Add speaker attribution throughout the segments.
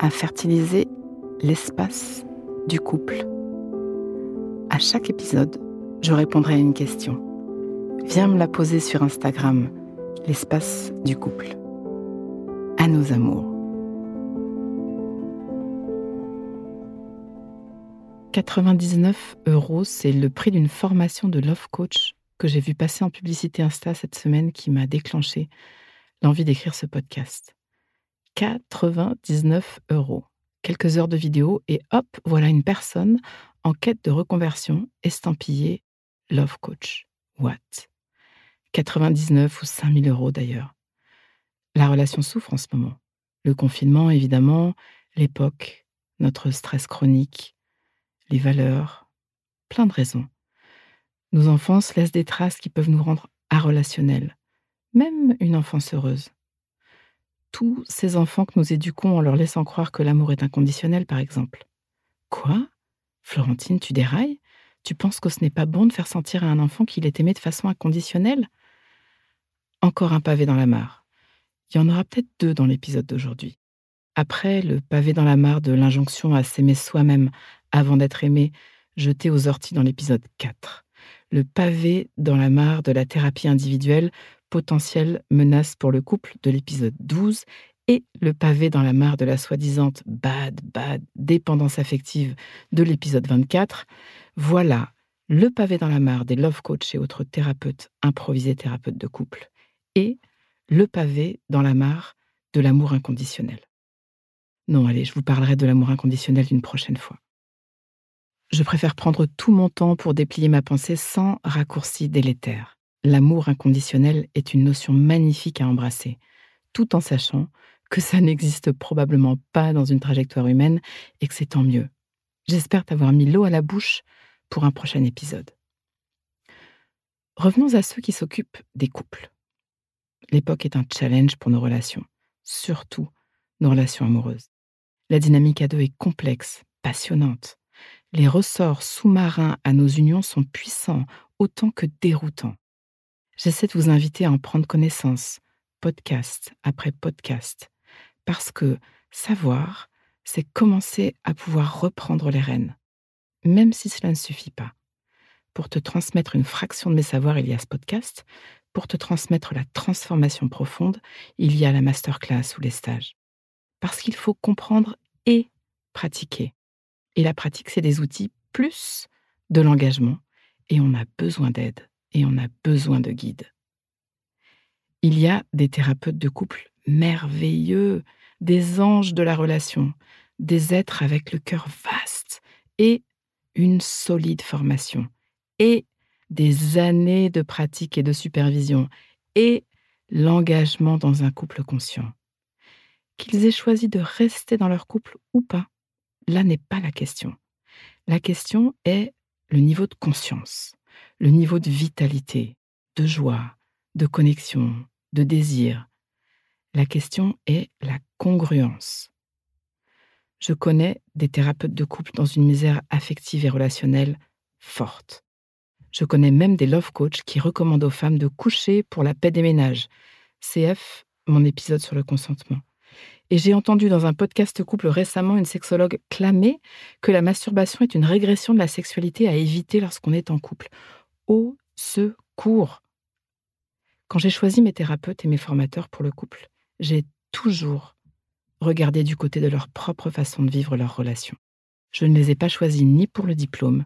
Speaker 1: à fertiliser l'espace du couple. À chaque épisode, je répondrai à une question. Viens me la poser sur Instagram, l'espace du couple. À nos amours. 99 euros, c'est le prix d'une formation de Love Coach que j'ai vu passer en publicité Insta cette semaine qui m'a déclenché l'envie d'écrire ce podcast. 99 euros quelques heures de vidéo et hop, voilà une personne en quête de reconversion estampillée Love Coach. What? 99 ou 5000 euros d'ailleurs. La relation souffre en ce moment. Le confinement, évidemment, l'époque, notre stress chronique, les valeurs, plein de raisons. Nos enfances laissent des traces qui peuvent nous rendre arrelationnels, même une enfance heureuse tous ces enfants que nous éduquons en leur laissant croire que l'amour est inconditionnel, par exemple. Quoi? Florentine, tu dérailles? Tu penses que ce n'est pas bon de faire sentir à un enfant qu'il est aimé de façon inconditionnelle? Encore un pavé dans la mare. Il y en aura peut-être deux dans l'épisode d'aujourd'hui. Après le pavé dans la mare de l'injonction à s'aimer soi-même avant d'être aimé, jeté aux orties dans l'épisode 4. Le pavé dans la mare de la thérapie individuelle potentielle menace pour le couple de l'épisode 12 et le pavé dans la mare de la soi-disante bad, bad dépendance affective de l'épisode 24, voilà le pavé dans la mare des love coach et autres thérapeutes improvisés thérapeutes de couple et le pavé dans la mare de l'amour inconditionnel. Non, allez, je vous parlerai de l'amour inconditionnel une prochaine fois. Je préfère prendre tout mon temps pour déplier ma pensée sans raccourci délétère l'amour inconditionnel est une notion magnifique à embrasser, tout en sachant que ça n'existe probablement pas dans une trajectoire humaine et que c'est tant mieux. J'espère t'avoir mis l'eau à la bouche pour un prochain épisode. Revenons à ceux qui s'occupent des couples. L'époque est un challenge pour nos relations, surtout nos relations amoureuses. La dynamique à deux est complexe, passionnante. Les ressorts sous-marins à nos unions sont puissants autant que déroutants j'essaie de vous inviter à en prendre connaissance, podcast après podcast, parce que savoir, c'est commencer à pouvoir reprendre les rênes, même si cela ne suffit pas. Pour te transmettre une fraction de mes savoirs, il y a ce podcast. Pour te transmettre la transformation profonde, il y a la masterclass ou les stages. Parce qu'il faut comprendre et pratiquer. Et la pratique, c'est des outils plus de l'engagement. Et on a besoin d'aide et on a besoin de guides. Il y a des thérapeutes de couple merveilleux, des anges de la relation, des êtres avec le cœur vaste et une solide formation, et des années de pratique et de supervision, et l'engagement dans un couple conscient. Qu'ils aient choisi de rester dans leur couple ou pas, là n'est pas la question. La question est le niveau de conscience le niveau de vitalité, de joie, de connexion, de désir. La question est la congruence. Je connais des thérapeutes de couple dans une misère affective et relationnelle forte. Je connais même des love coachs qui recommandent aux femmes de coucher pour la paix des ménages. CF, mon épisode sur le consentement. Et j'ai entendu dans un podcast couple récemment une sexologue clamer que la masturbation est une régression de la sexualité à éviter lorsqu'on est en couple au secours. Quand j'ai choisi mes thérapeutes et mes formateurs pour le couple, j'ai toujours regarder du côté de leur propre façon de vivre leur relation. Je ne les ai pas choisis ni pour le diplôme,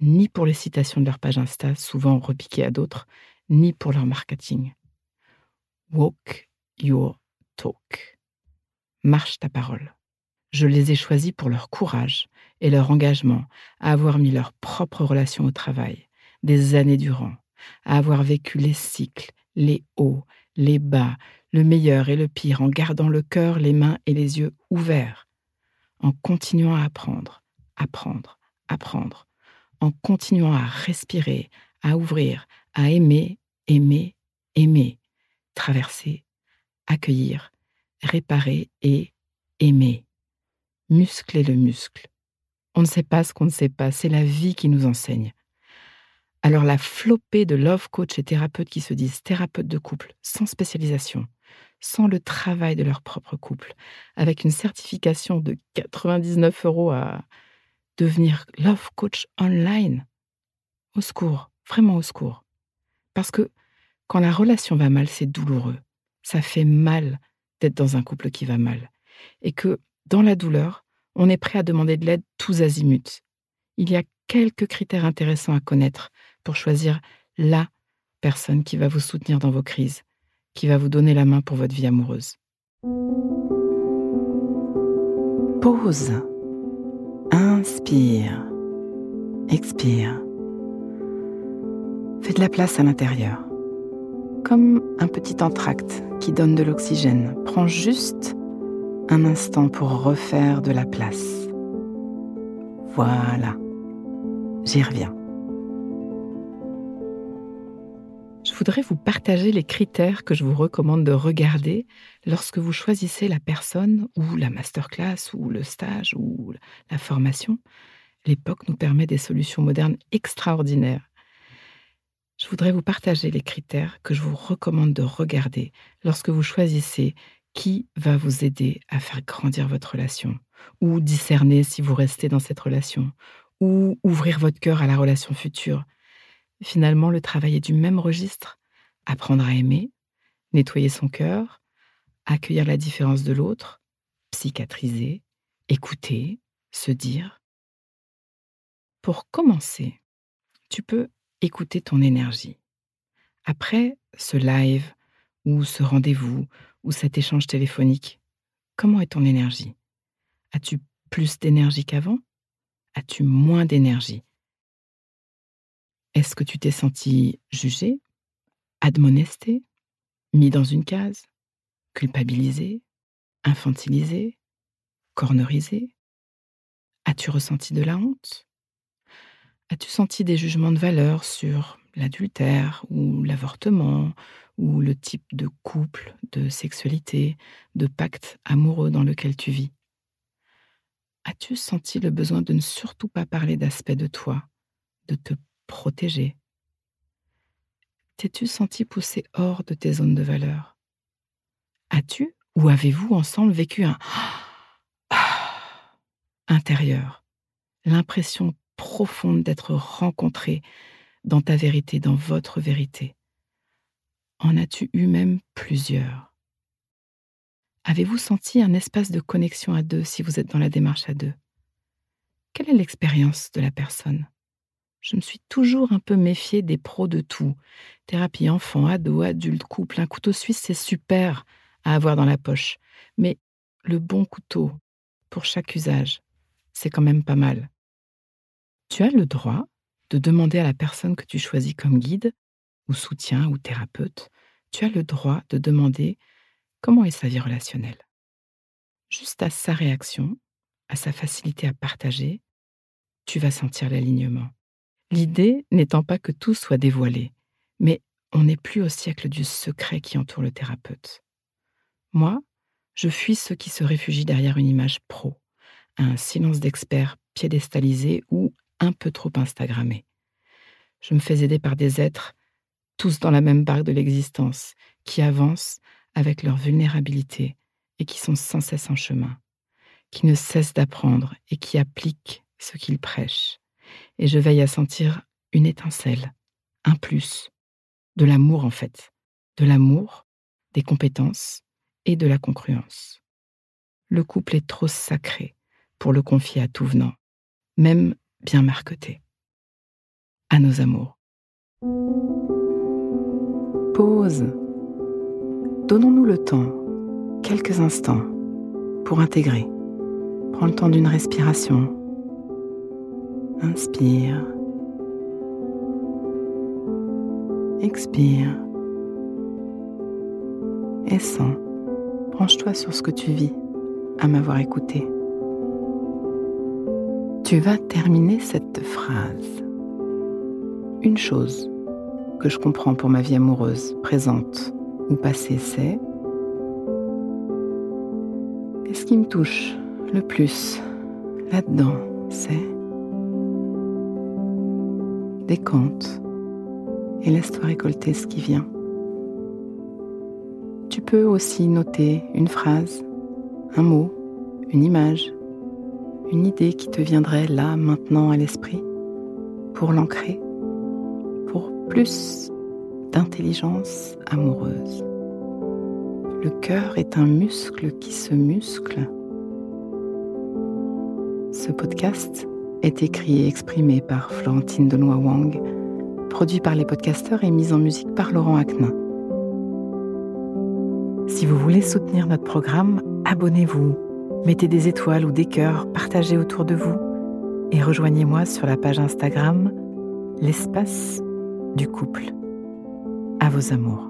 Speaker 1: ni pour les citations de leur page Insta, souvent repiquées à d'autres, ni pour leur marketing. Walk your talk. Marche ta parole. Je les ai choisis pour leur courage et leur engagement à avoir mis leur propre relation au travail, des années durant, à avoir vécu les cycles, les hauts, les bas, le meilleur et le pire, en gardant le cœur, les mains et les yeux ouverts, en continuant à apprendre, apprendre, apprendre, en continuant à respirer, à ouvrir, à aimer, aimer, aimer, traverser, accueillir, réparer et aimer. Muscler le muscle. On ne sait pas ce qu'on ne sait pas, c'est la vie qui nous enseigne. Alors la flopée de love coach et thérapeutes qui se disent thérapeutes de couple, sans spécialisation, sans le travail de leur propre couple, avec une certification de 99 euros à devenir love coach online. Au secours, vraiment au secours. Parce que quand la relation va mal, c'est douloureux. Ça fait mal d'être dans un couple qui va mal. Et que dans la douleur, on est prêt à demander de l'aide tous azimuts. Il y a quelques critères intéressants à connaître pour choisir la personne qui va vous soutenir dans vos crises, qui va vous donner la main pour votre vie amoureuse. Pause. Inspire. Expire. Fais de la place à l'intérieur. Comme un petit entracte qui donne de l'oxygène. Prends juste un instant pour refaire de la place. Voilà. J'y reviens. Je voudrais vous partager les critères que je vous recommande de regarder lorsque vous choisissez la personne ou la masterclass ou le stage ou la formation. L'époque nous permet des solutions modernes extraordinaires. Je voudrais vous partager les critères que je vous recommande de regarder lorsque vous choisissez qui va vous aider à faire grandir votre relation, ou discerner si vous restez dans cette relation, ou ouvrir votre cœur à la relation future. Finalement, le travail est du même registre. Apprendre à aimer, nettoyer son cœur, accueillir la différence de l'autre, psychiatriser, écouter, se dire. Pour commencer, tu peux écouter ton énergie. Après ce live ou ce rendez-vous ou cet échange téléphonique, comment est ton énergie? As-tu plus d'énergie qu'avant? As-tu moins d'énergie? Est-ce que tu t'es senti jugé, admonesté, mis dans une case, culpabilisé, infantilisé, cornerisé? As-tu ressenti de la honte? As-tu senti des jugements de valeur sur l'adultère ou l'avortement ou le type de couple, de sexualité, de pacte amoureux dans lequel tu vis? As-tu senti le besoin de ne surtout pas parler d'aspects de toi, de te protéger? T'es-tu senti poussé hors de tes zones de valeur? As-tu ou avez-vous ensemble vécu un intérieur, l'impression profonde d'être rencontré dans ta vérité, dans votre vérité En as-tu eu même plusieurs? Avez-vous senti un espace de connexion à deux si vous êtes dans la démarche à deux? Quelle est l'expérience de la personne? Je me suis toujours un peu méfiée des pros de tout. Thérapie enfant, ado, adulte, couple, un couteau suisse, c'est super à avoir dans la poche. Mais le bon couteau, pour chaque usage, c'est quand même pas mal. Tu as le droit de demander à la personne que tu choisis comme guide, ou soutien, ou thérapeute, tu as le droit de demander comment est sa vie relationnelle. Juste à sa réaction, à sa facilité à partager, tu vas sentir l'alignement. L'idée n'étant pas que tout soit dévoilé, mais on n'est plus au siècle du secret qui entoure le thérapeute. Moi, je fuis ceux qui se réfugient derrière une image pro, un silence d'expert piédestalisé ou un peu trop Instagrammé. Je me fais aider par des êtres, tous dans la même barque de l'existence, qui avancent avec leur vulnérabilité et qui sont sans cesse en chemin, qui ne cessent d'apprendre et qui appliquent ce qu'ils prêchent. Et je veille à sentir une étincelle, un plus, de l'amour en fait, de l'amour, des compétences et de la concruence. le couple est trop sacré pour le confier à tout venant, même bien marqueté. À nos amours. Pause. Donnons-nous le temps, quelques instants, pour intégrer. Prends le temps d'une respiration. Inspire. Expire. Et sens. Branche-toi sur ce que tu vis à m'avoir écouté. Tu vas terminer cette phrase. Une chose que je comprends pour ma vie amoureuse, présente ou passée, c'est et ce qui me touche le plus là-dedans, c'est décompte et laisse-toi récolter ce qui vient. Tu peux aussi noter une phrase, un mot, une image, une idée qui te viendrait là, maintenant à l'esprit, pour l'ancrer, pour plus d'intelligence amoureuse. Le cœur est un muscle qui se muscle. Ce podcast est écrit et exprimé par Florentine Denois Wang, produit par les podcasteurs et mis en musique par Laurent Aknin. Si vous voulez soutenir notre programme, abonnez-vous, mettez des étoiles ou des cœurs, partagez autour de vous et rejoignez-moi sur la page Instagram L'espace du couple. À vos amours.